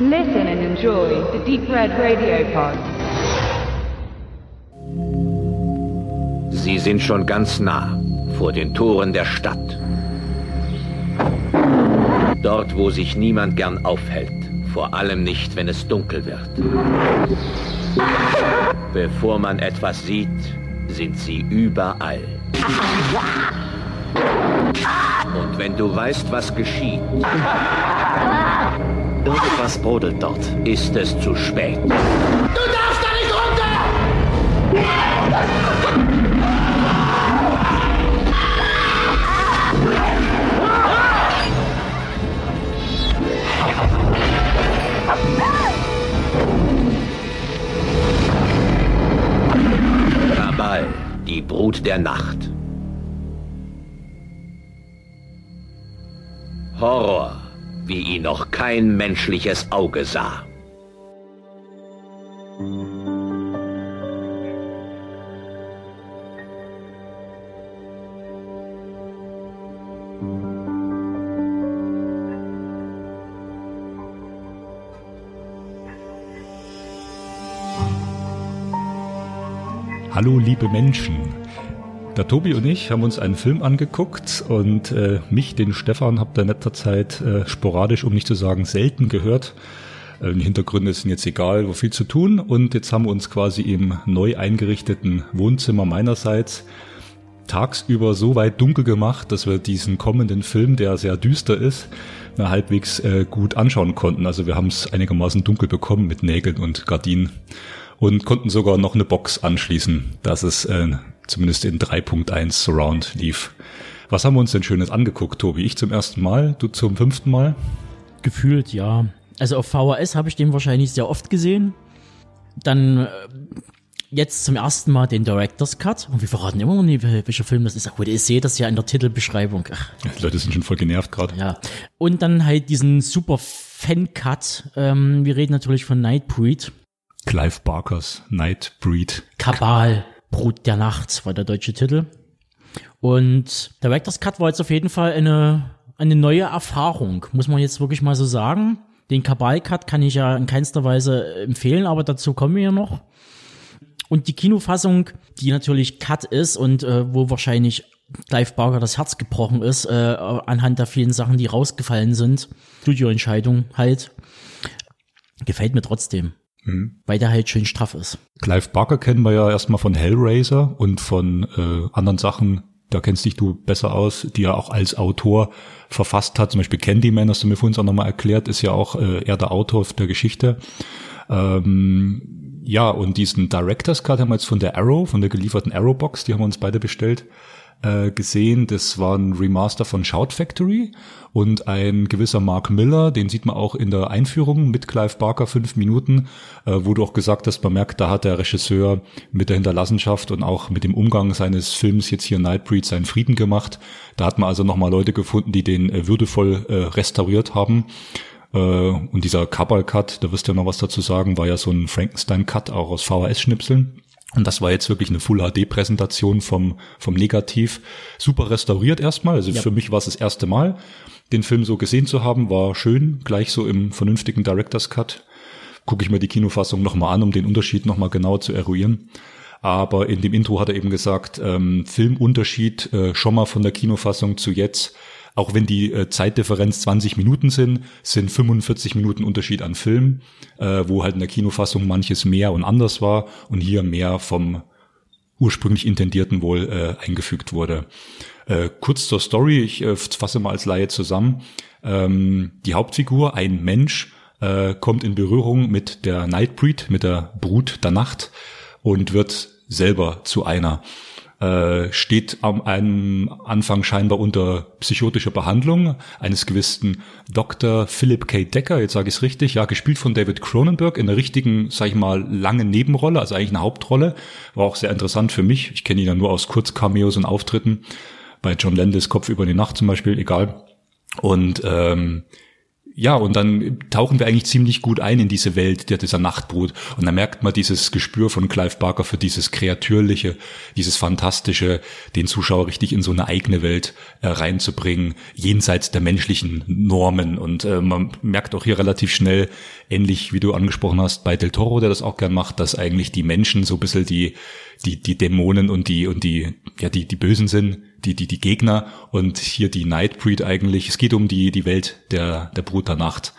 Listen and enjoy the Deep Red Radio Pod. Sie sind schon ganz nah vor den Toren der Stadt. Dort, wo sich niemand gern aufhält, vor allem nicht, wenn es dunkel wird. Bevor man etwas sieht, sind sie überall. Und wenn du weißt, was geschieht, Irgendwas brodelt dort. ist es zu spät. Du darfst da nicht runter! Kabal, die Brut der Nacht. Horror, wie ihn noch kein menschliches Auge sah. Hallo liebe Menschen. Der Tobi und ich haben uns einen Film angeguckt und äh, mich, den Stefan, habt ihr in letzter Zeit äh, sporadisch, um nicht zu sagen selten gehört. Äh, die Hintergründe sind jetzt egal, wo viel zu tun. Und jetzt haben wir uns quasi im neu eingerichteten Wohnzimmer meinerseits tagsüber so weit dunkel gemacht, dass wir diesen kommenden Film, der sehr düster ist, na, halbwegs äh, gut anschauen konnten. Also wir haben es einigermaßen dunkel bekommen mit Nägeln und Gardinen und konnten sogar noch eine Box anschließen, dass es äh, zumindest in 3.1 Surround lief. Was haben wir uns denn Schönes angeguckt, Tobi? Ich zum ersten Mal, du zum fünften Mal? Gefühlt, ja. Also auf VHS habe ich den wahrscheinlich sehr oft gesehen. Dann äh, jetzt zum ersten Mal den Director's Cut. Und wir verraten immer noch nie, wel- welcher Film das ist. Ach gut, ihr seht das ja in der Titelbeschreibung. Ach, Die Leute sind schon voll genervt gerade. ja. Und dann halt diesen super Fan-Cut. Ähm, wir reden natürlich von Nightbreed. Clive Barkers Nightbreed. Kabal, Brut der Nacht war der deutsche Titel. Und Director's Cut war jetzt auf jeden Fall eine, eine neue Erfahrung, muss man jetzt wirklich mal so sagen. Den Kabal-Cut kann ich ja in keinster Weise empfehlen, aber dazu kommen wir ja noch. Und die Kinofassung, die natürlich Cut ist und äh, wo wahrscheinlich Clive Barker das Herz gebrochen ist, äh, anhand der vielen Sachen, die rausgefallen sind, Studioentscheidung halt, gefällt mir trotzdem. Weil der halt schön straff ist. Clive Barker kennen wir ja erstmal von Hellraiser und von äh, anderen Sachen, da kennst dich du besser aus, die er auch als Autor verfasst hat. Zum Beispiel Candyman, hast du mir vorhin auch nochmal erklärt, ist ja auch äh, er der Autor der Geschichte. Ähm, ja, und diesen Director's Cut haben wir jetzt von der Arrow, von der gelieferten Arrow-Box, die haben wir uns beide bestellt, äh, gesehen. Das war ein Remaster von Shout Factory und ein gewisser Mark Miller, den sieht man auch in der Einführung mit Clive Barker fünf Minuten, äh, wo du auch gesagt hast, man merkt, da hat der Regisseur mit der Hinterlassenschaft und auch mit dem Umgang seines Films jetzt hier Nightbreed seinen Frieden gemacht. Da hat man also nochmal Leute gefunden, die den äh, würdevoll äh, restauriert haben. Und dieser Kabal-Cut, da wirst du ja noch was dazu sagen, war ja so ein Frankenstein-Cut auch aus VHS-Schnipseln. Und das war jetzt wirklich eine Full-HD-Präsentation vom, vom Negativ. Super restauriert erstmal. Also für mich war es das erste Mal, den Film so gesehen zu haben. War schön, gleich so im vernünftigen Director's Cut. Gucke ich mir die Kinofassung nochmal an, um den Unterschied nochmal genau zu eruieren. Aber in dem Intro hat er eben gesagt, ähm, Filmunterschied äh, schon mal von der Kinofassung zu jetzt. Auch wenn die äh, Zeitdifferenz 20 Minuten sind, sind 45 Minuten Unterschied an Film, äh, wo halt in der Kinofassung manches mehr und anders war und hier mehr vom ursprünglich intendierten wohl äh, eingefügt wurde. Äh, kurz zur Story, ich äh, fasse mal als Laie zusammen. Ähm, die Hauptfigur, ein Mensch, äh, kommt in Berührung mit der Nightbreed, mit der Brut der Nacht und wird selber zu einer äh, steht am einem Anfang scheinbar unter psychotischer Behandlung eines gewissen Dr. Philip K. Decker, jetzt sage ich es richtig, ja, gespielt von David Cronenberg in der richtigen, sag ich mal, langen Nebenrolle, also eigentlich eine Hauptrolle. War auch sehr interessant für mich. Ich kenne ihn ja nur aus Kurzcameos und Auftritten. Bei John Landis Kopf über die Nacht zum Beispiel, egal. Und ähm, ja, und dann tauchen wir eigentlich ziemlich gut ein in diese Welt der, dieser Nachtbrut. Und dann merkt man dieses Gespür von Clive Barker für dieses Kreatürliche, dieses Fantastische, den Zuschauer richtig in so eine eigene Welt äh, reinzubringen, jenseits der menschlichen Normen. Und äh, man merkt auch hier relativ schnell, ähnlich wie du angesprochen hast, bei Del Toro, der das auch gern macht, dass eigentlich die Menschen so ein bisschen die, die, die Dämonen und die, und die, ja, die, die Bösen sind, die, die, die Gegner und hier die Nightbreed eigentlich. Es geht um die, die Welt der, der Brut der Nacht.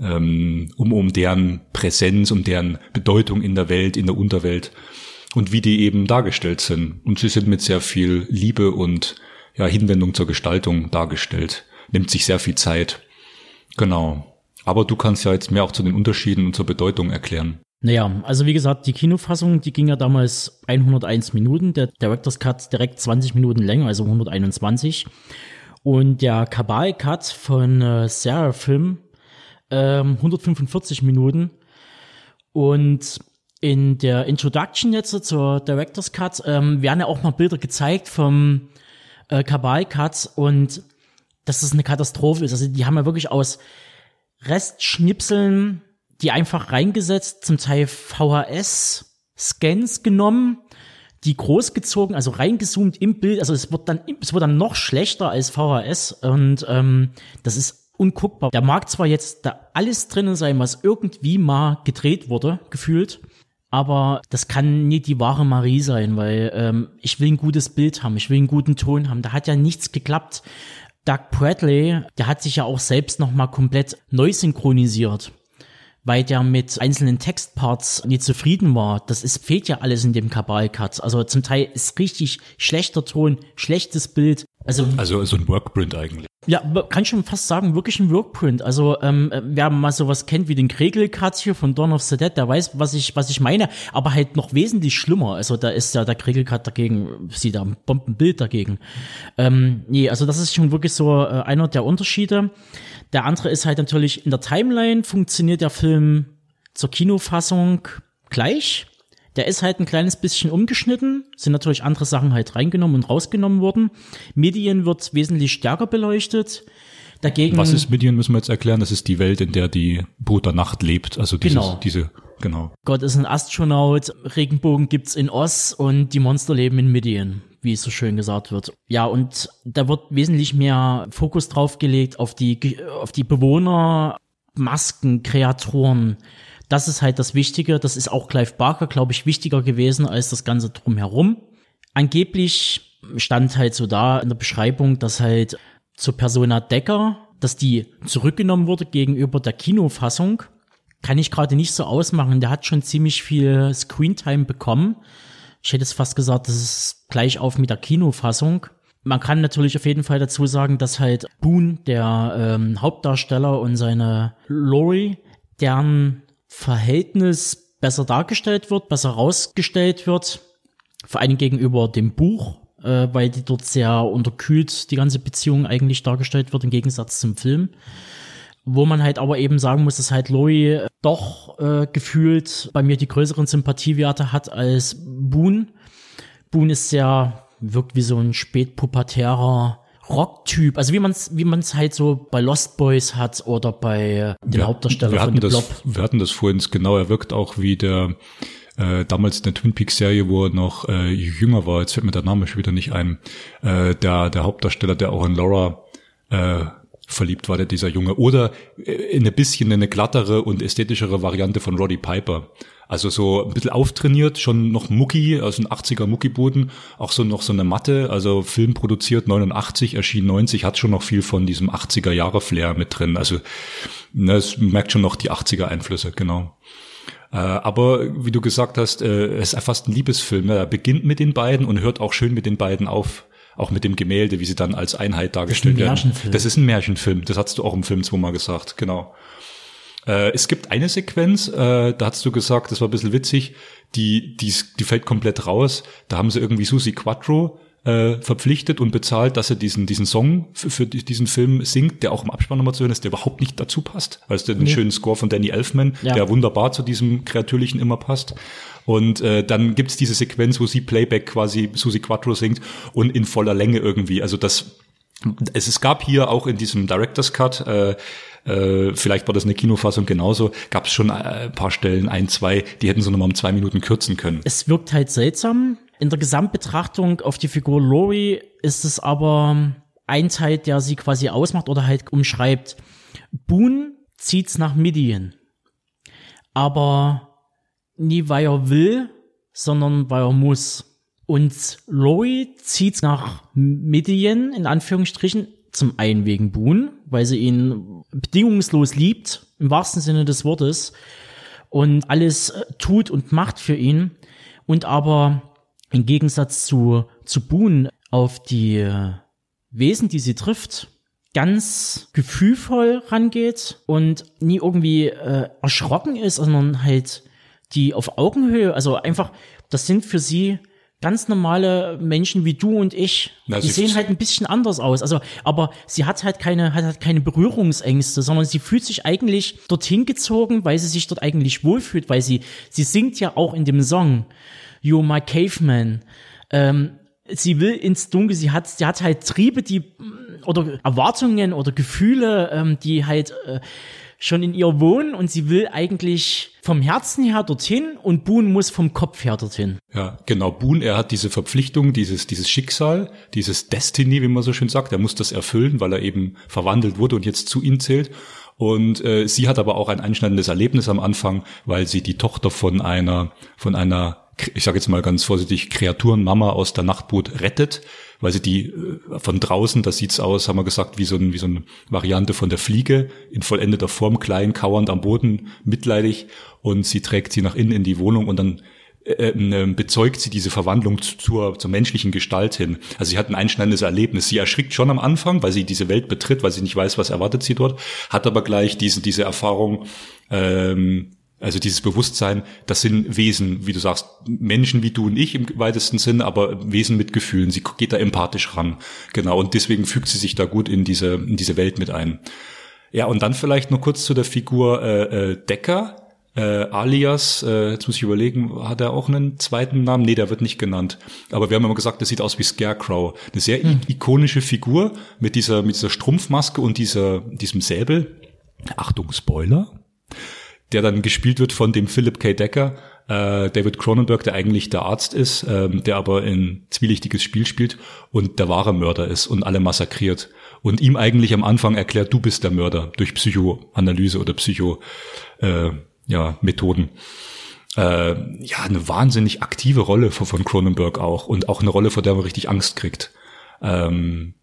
Ähm, um, um deren Präsenz, um deren Bedeutung in der Welt, in der Unterwelt und wie die eben dargestellt sind. Und sie sind mit sehr viel Liebe und ja, Hinwendung zur Gestaltung dargestellt. Nimmt sich sehr viel Zeit. Genau. Aber du kannst ja jetzt mehr auch zu den Unterschieden und zur Bedeutung erklären. Naja, also wie gesagt, die Kinofassung, die ging ja damals 101 Minuten, der Director's Cut direkt 20 Minuten länger, also 121. Und der Kabal-Cut von äh, Sarah Film ähm, 145 Minuten. Und in der Introduction jetzt zur Director's Cut ähm, werden ja auch mal Bilder gezeigt vom äh, Kabal-Cut und dass das eine Katastrophe ist. Also die haben ja wirklich aus Restschnipseln die einfach reingesetzt, zum Teil VHS-Scans genommen, die großgezogen, also reingezoomt im Bild. Also es wird dann, es wird dann noch schlechter als VHS und ähm, das ist unguckbar. Da mag zwar jetzt da alles drinnen sein, was irgendwie mal gedreht wurde, gefühlt, aber das kann nie die wahre Marie sein, weil ähm, ich will ein gutes Bild haben, ich will einen guten Ton haben. Da hat ja nichts geklappt. Doug Bradley, der hat sich ja auch selbst noch mal komplett neu synchronisiert weil der mit einzelnen Textparts nicht zufrieden war. Das ist, fehlt ja alles in dem Kabal-Cut. Also zum Teil ist richtig schlechter Ton, schlechtes Bild. Also, also so ein Workprint eigentlich. Ja, kann schon fast sagen, wirklich ein Workprint. Also ähm, wer mal sowas kennt wie den Kregel-Cut hier von Dawn of the Dead, der weiß, was ich, was ich meine, aber halt noch wesentlich schlimmer. Also da ist ja der Kregel-Cut dagegen, sieht da ein Bombenbild dagegen. Ähm, nee, also das ist schon wirklich so äh, einer der Unterschiede. Der andere ist halt natürlich in der Timeline funktioniert der Film zur Kinofassung gleich. Der ist halt ein kleines bisschen umgeschnitten, sind natürlich andere Sachen halt reingenommen und rausgenommen worden. Medien wird wesentlich stärker beleuchtet. Dagegen. Was ist Midian, müssen wir jetzt erklären. Das ist die Welt, in der die Brut der Nacht lebt. Also dieses, Genau. diese, genau. Gott ist ein Astronaut, Regenbogen gibt's in Oz und die Monster leben in Midian, wie es so schön gesagt wird. Ja, und da wird wesentlich mehr Fokus drauf gelegt auf die, auf die Bewohner, Masken, Kreaturen. Das ist halt das Wichtige. Das ist auch Clive Barker, glaube ich, wichtiger gewesen als das Ganze drumherum. Angeblich stand halt so da in der Beschreibung, dass halt zur Persona Decker, dass die zurückgenommen wurde gegenüber der Kinofassung. Kann ich gerade nicht so ausmachen. Der hat schon ziemlich viel Screentime bekommen. Ich hätte es fast gesagt, das ist gleich auf mit der Kinofassung. Man kann natürlich auf jeden Fall dazu sagen, dass halt Boone, der ähm, Hauptdarsteller und seine Lori, deren Verhältnis besser dargestellt wird, besser rausgestellt wird, vor allem gegenüber dem Buch, äh, weil die dort sehr unterkühlt die ganze Beziehung eigentlich dargestellt wird im Gegensatz zum Film. Wo man halt aber eben sagen muss, dass halt Lori äh, doch äh, gefühlt bei mir die größeren Sympathiewerte hat als Boone. Boone ist sehr, wirkt wie so ein spätpubertärer Rocktyp, also wie man es wie man's halt so bei Lost Boys hat oder bei äh, den Wir- Hauptdarsteller wir von hatten The das, Blob. Wir hatten das vorhin, genau, er wirkt auch wie der, äh, damals in der Twin Peaks Serie, wo er noch äh, jünger war, jetzt fällt mir der Name schon wieder nicht ein, äh, der, der Hauptdarsteller, der auch in Laura äh, verliebt war, der dieser Junge. Oder äh, in ein bisschen eine glattere und ästhetischere Variante von Roddy Piper. Also so ein bisschen auftrainiert, schon noch Mucki, also ein 80er Muckiboden, auch so noch so eine Matte, also Film produziert 89, erschien 90, hat schon noch viel von diesem 80er Jahre Flair mit drin. Also ne, es merkt schon noch die 80er Einflüsse, genau. Äh, aber wie du gesagt hast, äh, es ist fast ein Liebesfilm. Er beginnt mit den beiden und hört auch schön mit den beiden auf. Auch mit dem Gemälde, wie sie dann als Einheit dargestellt werden. Märchenfilm. Das ist ein Märchenfilm. Das hast du auch im Film zweimal gesagt, genau. Äh, es gibt eine Sequenz, äh, da hast du gesagt, das war ein bisschen witzig, die, die, die fällt komplett raus. Da haben sie irgendwie Susi Quattro äh, verpflichtet und bezahlt, dass er diesen, diesen Song für, für diesen Film singt, der auch im Abspann nochmal zu hören ist, der überhaupt nicht dazu passt. Also der den Nee. schönen Score von Danny Elfman, Ja. der wunderbar zu diesem Kreatürlichen immer passt. Und äh, dann gibt's diese Sequenz, wo sie Playback quasi Susi Quattro singt und in voller Länge irgendwie. Also das es, es gab hier auch in diesem Director's Cut, äh, äh, vielleicht war das eine Kinofassung genauso, gab es schon äh, ein paar Stellen, ein, zwei, die hätten sie nochmal um zwei Minuten kürzen können. Es wirkt halt seltsam. In der Gesamtbetrachtung auf die Figur Lori ist es aber ein Teil, der sie quasi ausmacht oder halt umschreibt. Boone zieht's nach Midian. Aber nie weil er will, sondern weil er muss. Und Lori zieht nach Midian, in Anführungsstrichen, zum einen wegen Boone, weil sie ihn bedingungslos liebt, im wahrsten Sinne des Wortes, und alles äh, tut und macht für ihn. Und aber im Gegensatz zu, zu Boone auf die äh, Wesen, die sie trifft, ganz gefühlvoll rangeht und nie irgendwie äh, erschrocken ist, sondern halt die auf Augenhöhe, also einfach, das sind für sie ganz normale Menschen wie du und ich. Na, die sie- sehen halt ein bisschen anders aus. Also, aber sie hat halt keine, hat halt keine Berührungsängste, sondern sie fühlt sich eigentlich dorthin gezogen, weil sie sich dort eigentlich wohlfühlt, weil sie, sie singt ja auch in dem Song, You're my caveman. Ähm, sie will ins Dunkel, sie hat, sie hat halt Triebe, die, oder Erwartungen oder Gefühle, ähm, die halt, äh, schon in ihr wohnen und sie will eigentlich vom Herzen her dorthin und Boone muss vom Kopf her dorthin. Ja, genau. Boone, er hat diese Verpflichtung, dieses, dieses Schicksal, dieses Destiny, wie man so schön sagt. Er muss das erfüllen, weil er eben verwandelt wurde und jetzt zu ihm zählt. Und äh, sie hat aber auch ein einschneidendes Erlebnis am Anfang, weil sie die Tochter von einer, von einer, ich sage jetzt mal ganz vorsichtig, Kreaturenmama aus der Nachtboot rettet, weil sie die äh, von draußen, da sieht's aus, haben wir gesagt, wie so, ein, wie so eine Variante von der Fliege, in vollendeter Form, klein, kauernd am Boden, mitleidig. Und sie trägt sie nach innen in die Wohnung und dann äh, äh, bezeugt sie diese Verwandlung zu- zur, zur menschlichen Gestalt hin. Also sie hat ein einschneidendes Erlebnis. Sie erschrickt schon am Anfang, weil sie diese Welt betritt, weil sie nicht weiß, was erwartet sie dort, hat aber gleich diese, diese Erfahrung, ähm, also dieses Bewusstsein, das sind Wesen, wie du sagst, Menschen wie du und ich im weitesten Sinne, aber Wesen mit Gefühlen. Sie geht da empathisch ran. Genau. Und deswegen fügt sie sich da gut in diese, in diese Welt mit ein. Ja, und dann vielleicht noch kurz zu der Figur äh, äh, Decker. Äh, alias, äh, jetzt muss ich überlegen, hat er auch einen zweiten Namen? Nee, der wird nicht genannt. Aber wir haben immer gesagt, der sieht aus wie Scarecrow. Eine sehr i- ikonische Figur mit dieser, mit dieser Strumpfmaske und dieser, diesem Säbel. Achtung, Spoiler. Der dann gespielt wird von dem Philip K. Decker, äh, David Cronenberg, der eigentlich der Arzt ist, ähm, der aber ein zwielichtiges Spiel spielt und der wahre Mörder ist und alle massakriert. Und ihm eigentlich am Anfang erklärt, du bist der Mörder durch Psychoanalyse oder Psycho, äh, ja, Methoden. Äh, ja, eine wahnsinnig aktive Rolle von, Cronenberg auch und auch eine Rolle, vor der man richtig Angst kriegt. Ähm,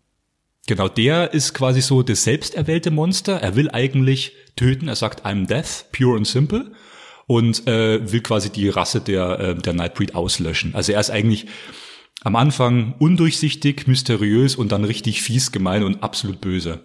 Genau, der ist quasi so das selbsterwählte Monster. Er will eigentlich töten. Er sagt, I'm death, pure and simple. Und äh, will quasi die Rasse der, äh, der Nightbreed auslöschen. Also er ist eigentlich am Anfang undurchsichtig, mysteriös und dann richtig fies, gemein und absolut böse.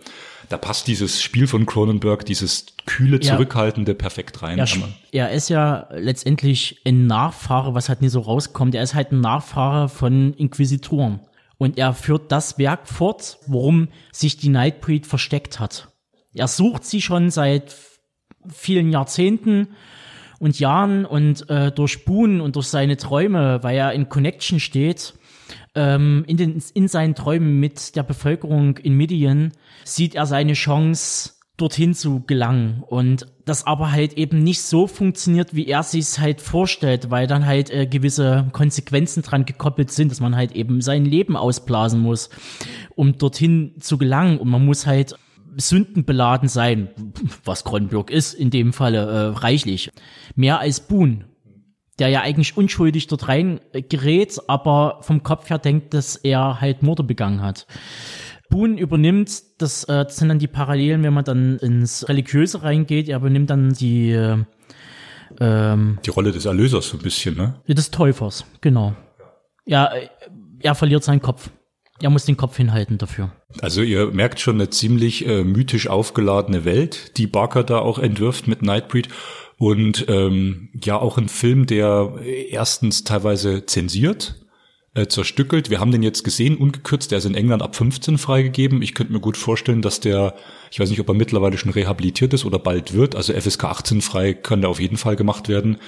Da passt dieses Spiel von Cronenberg, dieses kühle, Ja. zurückhaltende, perfekt rein. Sch- er ist ja letztendlich ein Nachfahre, was halt nie so rauskommt. Er ist halt ein Nachfahre von Inquisitoren. Und er führt das Werk fort, worum sich die Nightbreed versteckt hat. Er sucht sie schon seit vielen Jahrzehnten und Jahren und äh, durch Boone und durch seine Träume, weil er in Connection steht, ähm, in, den, in seinen Träumen mit der Bevölkerung in Midian, sieht er seine Chance, dorthin zu gelangen. Und das aber halt eben nicht so funktioniert, wie er sich halt vorstellt, weil dann halt äh, gewisse Konsequenzen dran gekoppelt sind, dass man halt eben sein Leben ausblasen muss, um dorthin zu gelangen. Und man muss halt sündenbeladen sein, was Cronenberg ist in dem Falle äh, reichlich. Mehr als Boone, der ja eigentlich unschuldig dort rein gerät, aber vom Kopf her denkt, dass er halt Morde begangen hat. Boone übernimmt, das, äh, das sind dann die Parallelen, wenn man dann ins Religiöse reingeht, er übernimmt dann die äh, ähm, Die Rolle des Erlösers so ein bisschen, ne? des Täufers, genau. Ja, äh, er verliert seinen Kopf. Er muss den Kopf hinhalten dafür. Also ihr merkt schon eine ziemlich äh, mythisch aufgeladene Welt, die Barker da auch entwirft mit Nightbreed. Und ähm, ja, auch ein Film, der erstens teilweise zensiert, äh, zerstückelt. Wir haben den jetzt gesehen, ungekürzt, der ist in England ab 15 freigegeben. Ich könnte mir gut vorstellen, dass der, ich weiß nicht, ob er mittlerweile schon rehabilitiert ist oder bald wird, also FSK 18 frei kann der auf jeden Fall gemacht werden.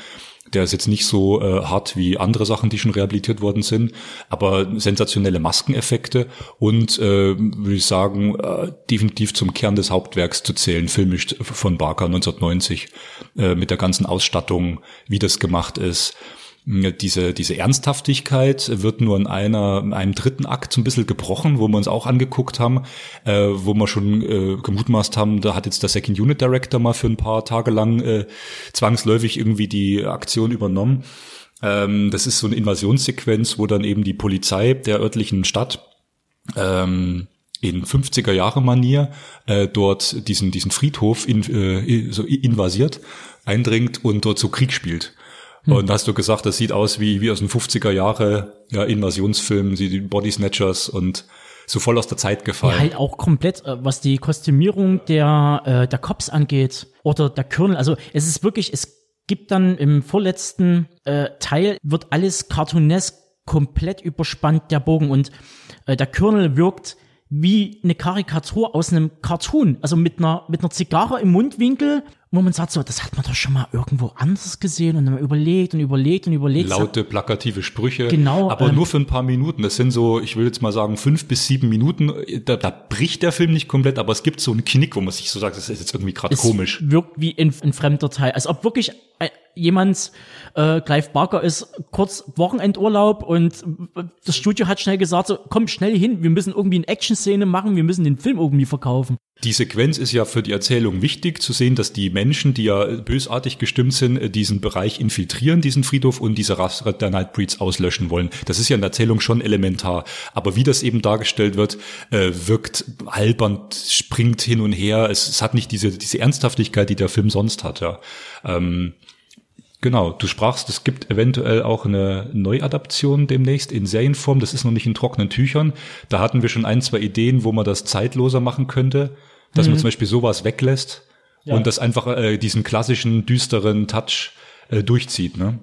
Der ist jetzt nicht so äh, hart wie andere Sachen, die schon rehabilitiert worden sind, aber sensationelle Maskeneffekte und äh, würde ich sagen, äh, definitiv zum Kern des Hauptwerks zu zählen, filmisch von Barker 1990, äh, mit der ganzen Ausstattung, wie das gemacht ist diese, diese Ernsthaftigkeit wird nur in einer, in einem dritten Akt so ein bisschen gebrochen, wo wir uns auch angeguckt haben, äh, wo wir schon äh, gemutmaßt haben, da hat jetzt der Second Unit Director mal für ein paar Tage lang äh, zwangsläufig irgendwie die Aktion übernommen. Ähm, das ist so eine Invasionssequenz, wo dann eben die Polizei der örtlichen Stadt ähm, in 50er Jahre Manier äh, dort diesen diesen Friedhof in, äh, so invasiert, eindringt und dort so Krieg spielt. Hm. Und hast du gesagt, das sieht aus wie, wie aus den 50er Jahre ja, Invasionsfilmen, die Body Snatchers und so voll aus der Zeit gefallen. Ja, halt auch komplett, äh, was die Kostümierung der, äh, der Cops angeht oder der Colonel. Also es ist wirklich, es gibt dann im vorletzten äh, Teil, wird alles cartoonesk komplett überspannt, der Bogen. Und äh, der Colonel wirkt wie eine Karikatur aus einem Cartoon. Also mit einer, mit einer Zigarre im Mundwinkel wo man sagt so, das hat man doch schon mal irgendwo anders gesehen und dann überlegt und überlegt und überlegt. Laute, plakative Sprüche. Genau. Aber ähm, nur für ein paar Minuten. Das sind so, ich will jetzt mal sagen, fünf bis sieben Minuten. Da, da bricht der Film nicht komplett, aber es gibt so einen Knick, wo man sich so sagt, das ist jetzt irgendwie gerade komisch. wirkt wie ein, ein fremder Teil. Als ob wirklich jemand, äh, Clive Barker ist kurz Wochenendurlaub und das Studio hat schnell gesagt, so komm schnell hin, wir müssen irgendwie eine Action-Szene machen, wir müssen den Film irgendwie verkaufen. Die Sequenz ist ja für die Erzählung wichtig, zu sehen, dass die Menschen, die ja bösartig gestimmt sind, äh, diesen Bereich infiltrieren, diesen Friedhof und diese Rasse der Nightbreeds auslöschen wollen. Das ist ja in der Erzählung schon elementar. Aber wie das eben dargestellt wird, äh, wirkt albern, springt hin und her. Es, es hat nicht diese, diese Ernsthaftigkeit, die der Film sonst hat, ja. Ähm, Genau, du sprachst, es gibt eventuell auch eine Neuadaption demnächst in Serienform. Das ist noch nicht in trockenen Tüchern. Da hatten wir schon ein, zwei Ideen, wo man das zeitloser machen könnte, dass mhm. man zum Beispiel sowas weglässt ja. und das einfach äh, diesen klassischen düsteren Touch äh, durchzieht. Ne?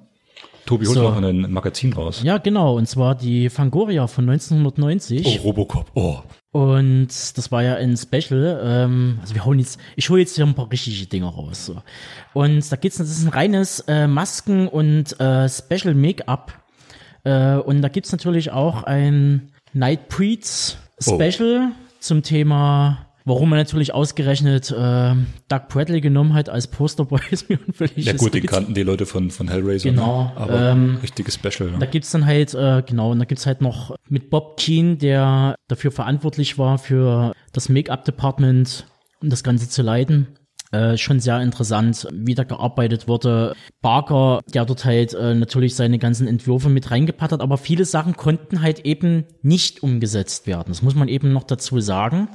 Tobi holt so. noch ein Magazin raus. Ja, genau, und zwar die Fangoria von 1990. Oh, Robocop, oh. Und das war ja ein Special. Ähm, also wir holen jetzt, ich hole jetzt hier ein paar richtige Dinge raus. So. Und da geht's, das ist ein reines äh, Masken- und äh, Special Make-up. Äh, und da gibt's natürlich auch ein Night Preets Special oh. zum Thema Warum man natürlich ausgerechnet äh, Doug Bradley genommen hat als Posterboy ist mir völlig Ja gut, den kannten die Leute von, von Hellraiser. Ne? Genau. Aber ähm, richtiges Special. Ne? Da gibt's dann halt, äh, genau, und da gibt's halt noch mit Bob Keen, der dafür verantwortlich war für das Make-up-Department, um das Ganze zu leiten. Äh, schon sehr interessant, wie da gearbeitet wurde. Barker, der dort halt äh, natürlich seine ganzen Entwürfe mit reingepackt hat, aber viele Sachen konnten halt eben nicht umgesetzt werden. Das muss man eben noch dazu sagen.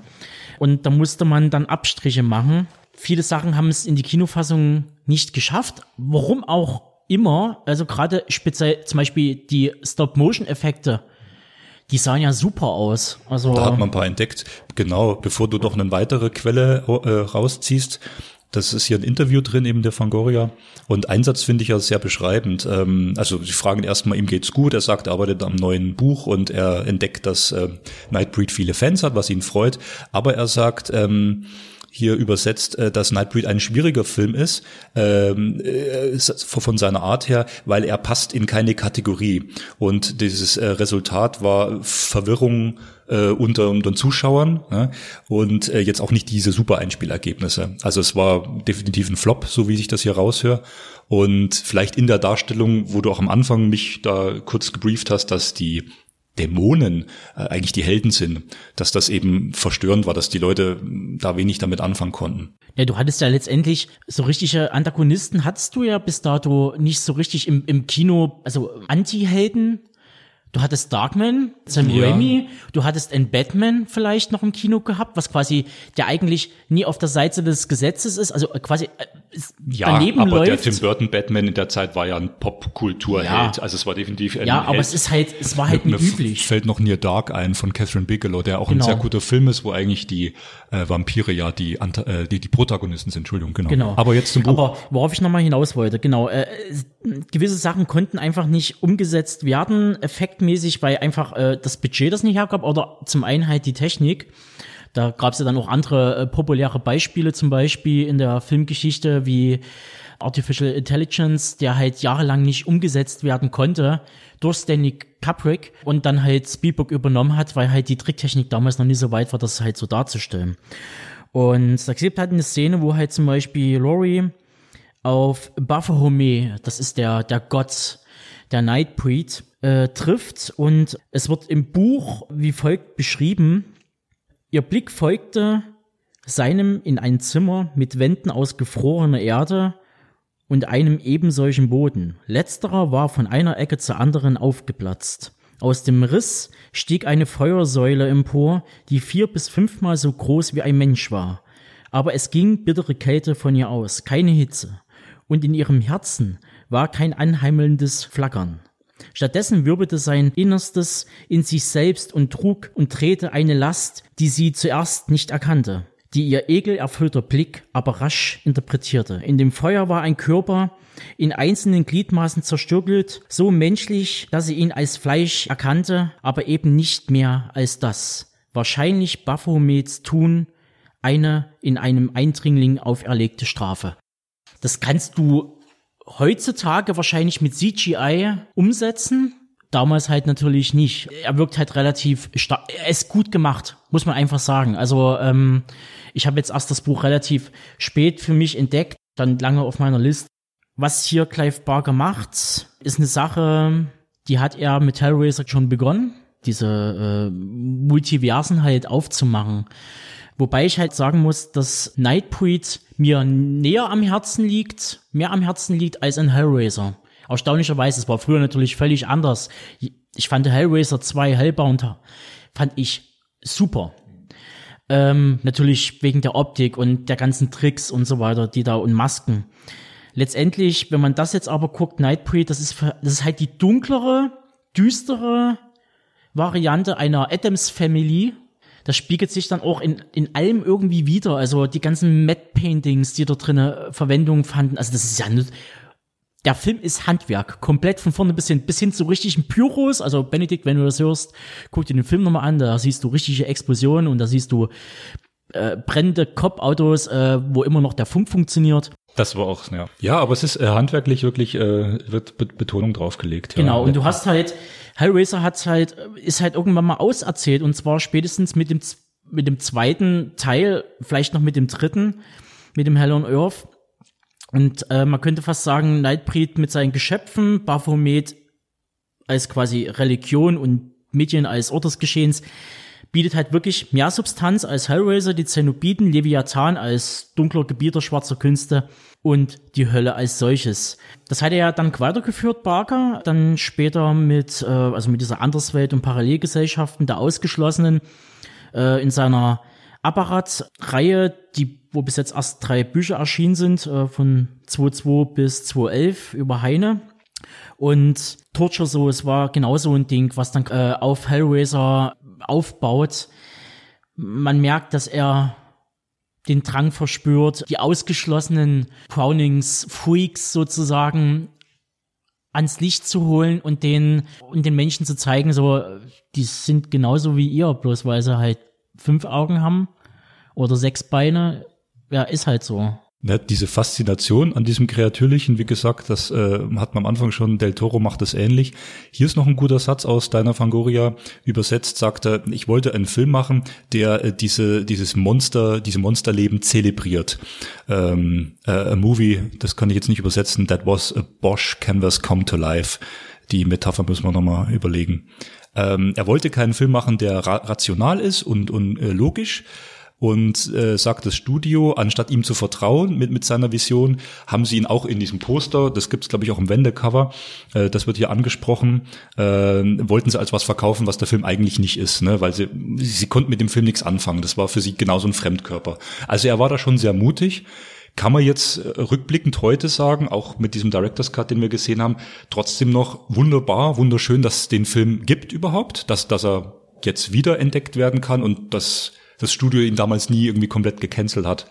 Und da musste man dann Abstriche machen. Viele Sachen haben es in die Kinofassung nicht geschafft. Warum auch immer. Also gerade speziell zum Beispiel die Stop-Motion-Effekte. Die sahen ja super aus. Also da hat man ein paar entdeckt. Genau, bevor du noch eine weitere Quelle äh, rausziehst, das ist hier ein Interview drin, eben der Fangoria. Und Einsatz finde ich ja sehr beschreibend. Ähm, also sie fragen erstmal, ihm geht's gut. Er sagt, er arbeitet am neuen Buch und er entdeckt, dass äh, Nightbreed viele Fans hat, was ihn freut. Aber er sagt, ähm, hier übersetzt, äh, dass Nightbreed ein schwieriger Film ist, ähm, äh, von seiner Art her, weil er passt in keine Kategorie. Und dieses äh, Resultat war Verwirrung äh, unter unseren Zuschauern ja, und äh, jetzt auch nicht diese super Einspielergebnisse. Also es war definitiv ein Flop, so wie ich das hier raushöre. Und vielleicht in der Darstellung, wo du auch am Anfang mich da kurz gebrieft hast, dass die Dämonen äh, eigentlich die Helden sind, dass das eben verstörend war, dass die Leute da wenig damit anfangen konnten. Ja, du hattest ja letztendlich so richtige Antagonisten hattest du ja bis dato nicht so richtig im, im Kino, also Anti-Helden Du hattest Darkman, Sam ja. Raimi, du hattest einen Batman vielleicht noch im Kino gehabt, was quasi, der eigentlich nie auf der Seite des Gesetzes ist, also quasi äh, ja, daneben aber läuft. der Tim Burton Batman in der Zeit war ja ein Popkulturheld, ja. also es war definitiv ein Ja, aber Held. es ist halt, es war halt nicht üblich. fällt noch Near Dark ein von Catherine Bigelow, der auch genau. ein sehr guter Film ist, wo eigentlich die äh, Vampire ja die, äh, die, die Protagonisten sind, Entschuldigung, genau. genau. Aber jetzt zum Buch. Aber worauf ich nochmal hinaus wollte, genau, äh, gewisse Sachen konnten einfach nicht umgesetzt werden, effektmäßig, weil einfach äh, das Budget das nicht hergab oder zum einen halt die Technik. Da gab es ja dann auch andere äh, populäre Beispiele, zum Beispiel in der Filmgeschichte wie Artificial Intelligence, der halt jahrelang nicht umgesetzt werden konnte durch Stanley Kubrick und dann halt Spielberg übernommen hat, weil halt die Tricktechnik damals noch nicht so weit war, das halt so darzustellen. Und da gibt halt eine Szene, wo halt zum Beispiel Laurie auf Baphomet, das ist der, der Gott, der Nightbreed, äh, trifft und es wird im Buch wie folgt beschrieben, ihr Blick folgte seinem in ein Zimmer mit Wänden aus gefrorener Erde und einem ebensolchen Boden. Letzterer war von einer Ecke zur anderen aufgeplatzt. Aus dem Riss stieg eine Feuersäule empor, die vier bis fünfmal so groß wie ein Mensch war. Aber es ging bittere Kälte von ihr aus, keine Hitze. Und in ihrem Herzen war kein anheimelndes Flackern. Stattdessen wirbelte sein Innerstes in sich selbst und trug und drehte eine Last, die sie zuerst nicht erkannte die ihr ekelerfüllter Blick aber rasch interpretierte. In dem Feuer war ein Körper, in einzelnen Gliedmaßen zerstückelt, so menschlich, dass sie ihn als Fleisch erkannte, aber eben nicht mehr als das. Wahrscheinlich Baphomets Tun, eine in einem Eindringling auferlegte Strafe. Das kannst du heutzutage wahrscheinlich mit CGI umsetzen, damals halt natürlich nicht. Er wirkt halt relativ stark. Er ist gut gemacht, muss man einfach sagen. Also ähm, ich habe jetzt erst das Buch relativ spät für mich entdeckt, dann lange auf meiner Liste. Was hier Clive Barker macht, ist eine Sache, die hat er mit Hellraiser schon begonnen, diese äh, Multiversen halt aufzumachen. Wobei ich halt sagen muss, dass Nightbreed mir näher am Herzen liegt, mehr am Herzen liegt als ein Hellraiser. Erstaunlicherweise, es war früher natürlich völlig anders. Ich fand Hellraiser 2 Hellbound fand ich super. Ähm, natürlich wegen der Optik und der ganzen Tricks und so weiter, die da und Masken. Letztendlich, wenn man das jetzt aber guckt, Nightbreed, das ist, das ist halt die dunklere, düstere Variante einer Adams Family. Das spiegelt sich dann auch in, in allem irgendwie wieder. Also die ganzen Matte Paintings, die da drinnen Verwendung fanden. Also das ist ja nicht, der Film ist Handwerk, komplett von vorne bis hin, bis hin zu richtigen Pyros. Also Benedikt, wenn du das hörst, guck dir den Film nochmal an, da siehst du richtige Explosionen und da siehst du äh, brennende Cop-Autos, äh, wo immer noch der Funk funktioniert. Das war auch, ja. Ja, aber es ist äh, handwerklich wirklich, äh, wird Be Betonung draufgelegt. Ja. Genau, und du hast halt, Hellraiser hat halt, ist halt irgendwann mal auserzählt und zwar spätestens mit dem, mit dem zweiten Teil, vielleicht noch mit dem dritten, mit dem Hell on Earth und äh, man könnte fast sagen, Nightbreed mit seinen Geschöpfen, Baphomet als quasi Religion und Medien als Ort des Geschehens, bietet halt wirklich mehr Substanz als Hellraiser, die Zenobiten, Leviathan als dunkler Gebieter schwarzer Künste und die Hölle als solches. Das hat er ja dann weitergeführt, Barker, dann später mit, äh, also mit dieser Anderswelt und Parallelgesellschaften der Ausgeschlossenen äh, in seiner Apparat-Reihe, die, wo bis jetzt erst drei Bücher erschienen sind, äh, von 2.2 bis 2.11 über Heine. Und Torture so, es war genauso ein Ding, was dann äh, auf Hellraiser aufbaut. Man merkt, dass er den Drang verspürt, die ausgeschlossenen Brownings Freaks sozusagen ans Licht zu holen und den und den Menschen zu zeigen, so die sind genauso wie ihr, bloß weil sie halt fünf Augen haben oder sechs Beine. Ja, ist halt so. Ja, diese Faszination an diesem Kreatürlichen, wie gesagt, das äh, hat man am Anfang schon, Del Toro macht das ähnlich. Hier ist noch ein guter Satz aus Deiner Fangoria übersetzt, sagt er, ich wollte einen Film machen, der äh, diese, dieses Monster, diese Monsterleben zelebriert. Ähm, äh, a movie, das kann ich jetzt nicht übersetzen, that was a Bosch canvas come to life. Die Metapher müssen wir nochmal überlegen. Ähm, er wollte keinen Film machen, der ra rational ist und, und äh, logisch, und äh, sagt das Studio, anstatt ihm zu vertrauen mit, mit seiner Vision, haben sie ihn auch in diesem Poster, das gibt's glaube ich auch im Wendecover, äh, das wird hier angesprochen, äh, wollten sie als was verkaufen, was der Film eigentlich nicht ist, ne? weil sie, sie konnten mit dem Film nichts anfangen. Das war für sie genauso ein Fremdkörper. Also er war da schon sehr mutig. Kann man jetzt äh, rückblickend heute sagen, auch mit diesem Director's Cut, den wir gesehen haben, trotzdem noch wunderbar, wunderschön, dass es den Film gibt überhaupt, dass, dass er jetzt wieder entdeckt werden kann und dass das Studio ihn damals nie irgendwie komplett gecancelt hat.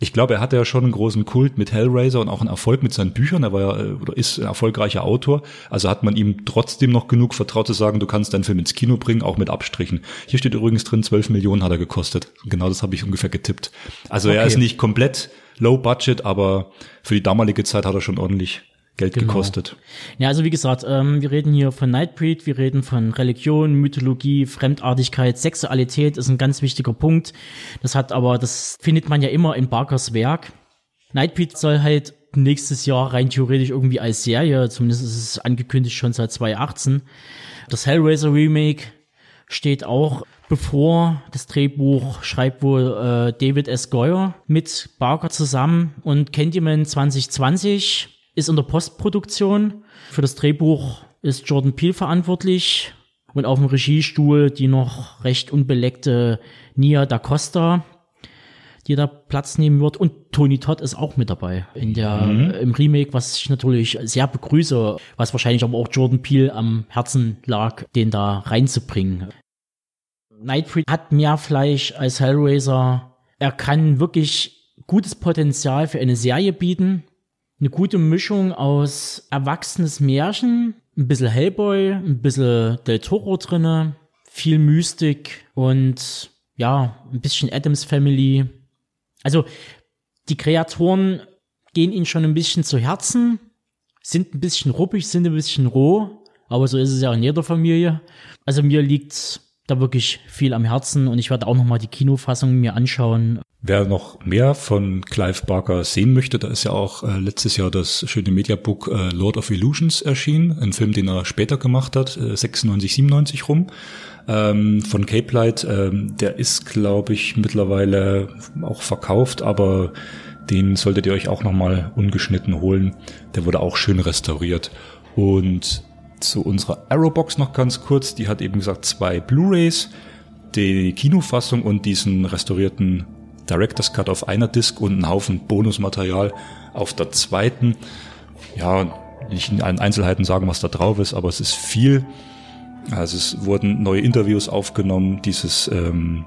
Ich glaube, er hatte ja schon einen großen Kult mit Hellraiser und auch einen Erfolg mit seinen Büchern. Er war ja äh, oder ist ein erfolgreicher Autor. Also hat man ihm trotzdem noch genug vertraut zu sagen, du kannst deinen Film ins Kino bringen, auch mit Abstrichen. Hier steht übrigens drin, 12 Millionen hat er gekostet. Genau das habe ich ungefähr getippt. Also okay. er ist nicht komplett low budget, aber für die damalige Zeit hat er schon ordentlich Geld Genau. gekostet. Ja, also wie gesagt, ähm, wir reden hier von Nightbreed, wir reden von Religion, Mythologie, Fremdartigkeit, Sexualität ist ein ganz wichtiger Punkt. Das hat aber, das findet man ja immer in Barkers Werk. Nightbreed soll halt nächstes Jahr rein theoretisch irgendwie als Serie, zumindest ist es angekündigt schon seit 2018. Das Hellraiser Remake steht auch bevor. Das Drehbuch schreibt wohl äh, David S. Goyer mit Barker zusammen und Candyman 2020 ist in der Postproduktion. Für das Drehbuch ist Jordan Peele verantwortlich und auf dem Regiestuhl die noch recht unbeleckte Nia da Costa, die da Platz nehmen wird. Und Tony Todd ist auch mit dabei in der, im Remake, was ich natürlich sehr begrüße, was wahrscheinlich aber auch Jordan Peele am Herzen lag, den da reinzubringen. Nightbreed hat mehr Fleisch als Hellraiser. Er kann wirklich gutes Potenzial für eine Serie bieten. Eine gute Mischung aus erwachsenes Märchen, ein bisschen Hellboy, ein bisschen Del Toro drinne, viel Mystik und ja, ein bisschen Adams Family. Also die Kreatoren gehen ihnen schon ein bisschen zu Herzen, sind ein bisschen ruppig, sind ein bisschen roh, aber so ist es ja in jeder Familie. Also mir liegt da wirklich viel am Herzen und ich werde auch noch mal die Kinofassung mir anschauen. Wer noch mehr von Clive Barker sehen möchte, da ist ja auch äh, letztes Jahr das schöne Mediabook äh, Lord of Illusions erschienen, ein Film, den er später gemacht hat, äh, 96, 97 rum, ähm, von Cape Light. Ähm, der ist, glaube ich, mittlerweile auch verkauft, aber den solltet ihr euch auch nochmal ungeschnitten holen. Der wurde auch schön restauriert. Und zu unserer Arrowbox noch ganz kurz, die hat eben gesagt zwei Blu-rays, die Kinofassung und diesen restaurierten Director's Cut auf einer Disc und einen Haufen Bonusmaterial auf der zweiten. Ja, nicht in allen Einzelheiten sagen, was da drauf ist, aber es ist viel. Also es wurden neue Interviews aufgenommen, dieses, ähm,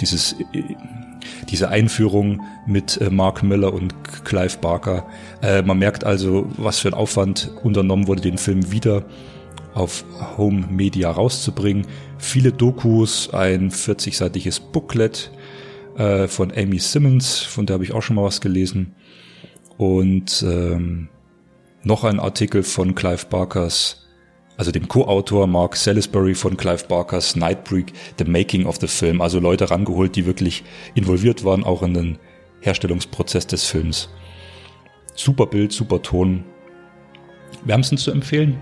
dieses, äh, diese Einführung mit äh, Mark Miller und Clive Barker. Äh, man merkt also, was für ein Aufwand unternommen wurde, den Film wieder auf Home Media rauszubringen. Viele Dokus, ein 40-seitiges Booklet äh, von Amy Simmons, von der habe ich auch schon mal was gelesen. Und ähm, noch ein Artikel von Clive Barkers, also dem Co-Autor Mark Salisbury von Clive Barkers Nightbreed, The Making of the Film. Also Leute rangeholt, die wirklich involviert waren, auch in den Herstellungsprozess des Films. Super Bild, super Ton. Wärmstens zu empfehlen.